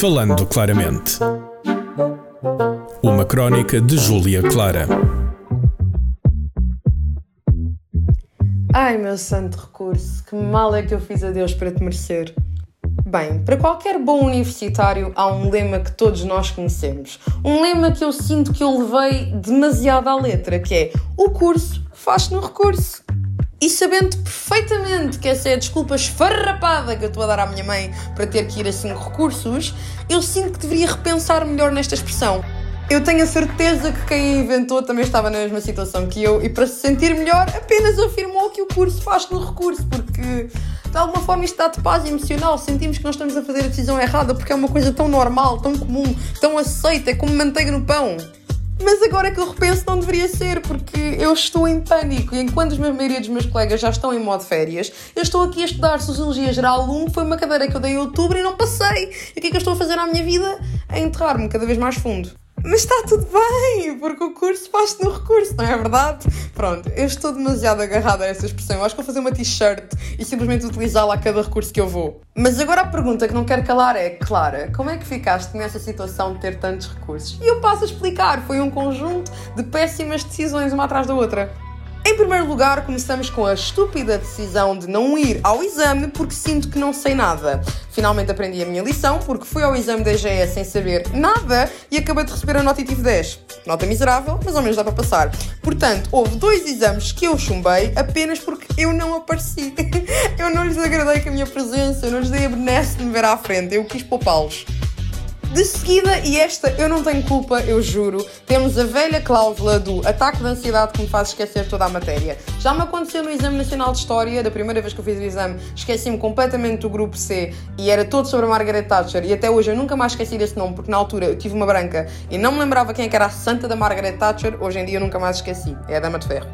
Falando claramente. Uma crónica de Júlia Clara. Ai, meu santo recurso, que mal é que eu fiz a Deus para te merecer. Bem, para qualquer bom universitário há um lema que todos nós conhecemos. Um lema que eu sinto que eu levei demasiado à letra, que é o curso faz no recurso. E sabendo perfeitamente que essa é a desculpa esfarrapada que eu estou a dar à minha mãe para ter que ir a cinco recursos, eu sinto que deveria repensar melhor nesta expressão. Eu tenho a certeza que quem a inventou também estava na mesma situação que eu e para se sentir melhor apenas afirmou que o curso faz no recurso, porque de alguma forma isto dá-te paz emocional. Sentimos que nós estamos a fazer a decisão errada porque é uma coisa tão normal, tão comum, tão aceita, é como manteiga no pão. Mas agora que eu repenso, não deveria ser, porque eu estou em pânico. E enquanto a maioria dos meus colegas já estão em modo férias, eu estou aqui a estudar Sociologia Geral 1. Foi uma cadeira que eu dei em outubro e não passei. E o que é que eu estou a fazer à minha vida? A enterrar-me cada vez mais fundo. Mas está tudo bem, porque o curso faz-se no recurso, não é verdade? Pronto, eu estou demasiado agarrada a essa expressão. Eu acho que vou fazer uma t-shirt e simplesmente utilizá-la a cada recurso que eu vou. Mas agora a pergunta que não quero calar é, Clara, como é que ficaste nessa situação de ter tantos recursos? E eu passo a explicar. Foi um conjunto de péssimas decisões uma atrás da outra. Em primeiro lugar, começamos com a estúpida decisão de não ir ao exame porque sinto que não sei nada. Finalmente aprendi a minha lição porque fui ao exame da EGS sem saber nada e acabei de receber a nota e tive 10. Nota miserável, mas ao menos dá para passar. Portanto, houve dois exames que eu chumbei apenas porque eu não apareci. eu não lhes agradei com a minha presença, eu não lhes dei a benesse de me ver à frente, eu quis poupá-los. De seguida, e esta eu não tenho culpa, eu juro, temos a velha cláusula do ataque de ansiedade que me faz esquecer toda a matéria. Já me aconteceu no Exame Nacional de História, da primeira vez que eu fiz o exame, esqueci-me completamente do grupo C e era todo sobre a Margaret Thatcher. E até hoje eu nunca mais esqueci desse nome, porque na altura eu tive uma branca e não me lembrava quem é era a santa da Margaret Thatcher. Hoje em dia eu nunca mais esqueci. É a Dama de Ferro.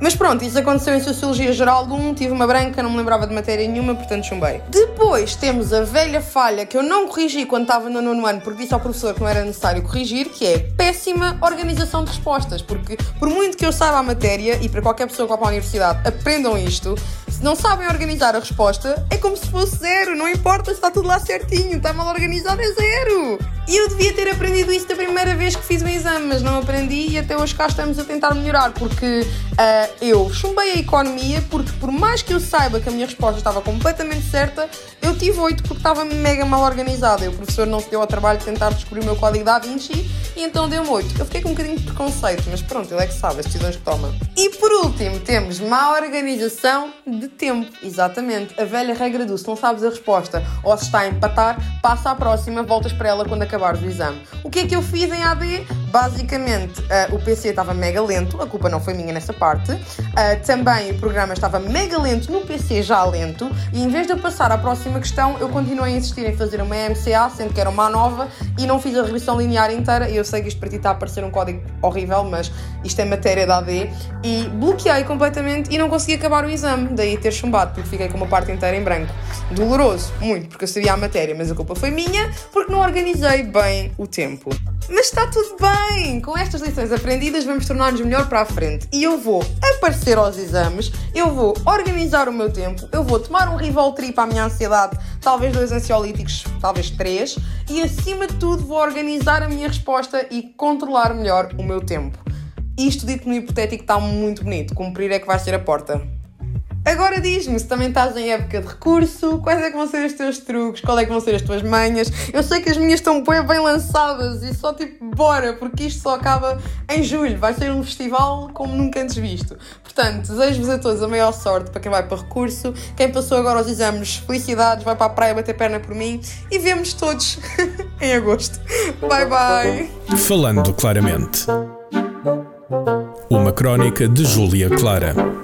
Mas pronto, isso aconteceu em Sociologia Geral 1, tive uma branca, não me lembrava de matéria nenhuma, portanto chumbei. Depois temos a velha falha que eu não corrigi quando estava no nono ano, porque disse ao professor que não era necessário corrigir, que é péssima organização de respostas, porque por muito que eu saiba a matéria, e para qualquer pessoa que vá para a universidade, aprendam isto, se não sabem organizar a resposta, é como se fosse zero, não importa se está tudo lá certinho, está mal organizado, é zero. E eu devia ter aprendido isso da primeira vez que fiz o exame, mas não aprendi e até hoje cá estamos a tentar melhorar, porque uh, eu chumbei a economia, porque por mais que eu saiba que a minha resposta estava completamente certa, eu tive 8 porque estava mega mal organizada. E o professor não se deu ao trabalho de tentar descobrir o meu código da Vinci e então deu-me 8. Eu fiquei com um bocadinho de preconceito, mas pronto, ele é que sabe as decisões que toma. E por último, temos má organização de tempo. Exatamente. A velha regra do se não sabes a resposta ou se está a empatar, passa à próxima, voltas para ela quando acabares o exame. O que é que eu fiz em AD? Basicamente, uh, o PC estava mega lento, a culpa não foi minha nessa parte. Uh, também o programa estava mega lento no PC já lento. E em vez de eu passar à próxima questão, eu continuei a insistir em fazer uma MCA, sendo que era uma nova, e não fiz a regressão linear inteira. Eu sei que isto para ti está a parecer um código horrível, mas isto é matéria da AD. E bloqueei completamente e não consegui acabar o exame. Daí ter chumbado, porque fiquei com uma parte inteira em branco. Doloroso, muito, porque eu sabia a matéria, mas a culpa foi minha, porque não organizei bem o tempo. Mas está tudo bem! Com estas lições aprendidas, vamos tornar-nos melhor para a frente. E eu vou aparecer aos exames, eu vou organizar o meu tempo, eu vou tomar um Rivotril para a minha ansiedade, talvez dois ansiolíticos, talvez três, e acima de tudo vou organizar a minha resposta e controlar melhor o meu tempo. Isto dito no hipotético está muito bonito, cumprir é que vai ser a porta. Agora diz-me se também estás em época de recurso, quais é que vão ser os teus truques, qual é que vão ser as tuas manhas. Eu sei que as minhas estão bem, bem lançadas e só tipo, bora, porque isto só acaba em julho. Vai ser um festival como nunca antes visto. Portanto, desejo-vos a todos a maior sorte para quem vai para recurso. Quem passou agora os exames, felicidades, vai para a praia bater perna por mim e vemos todos em agosto. Bye bye. Falando claramente. Uma crónica de Júlia Clara.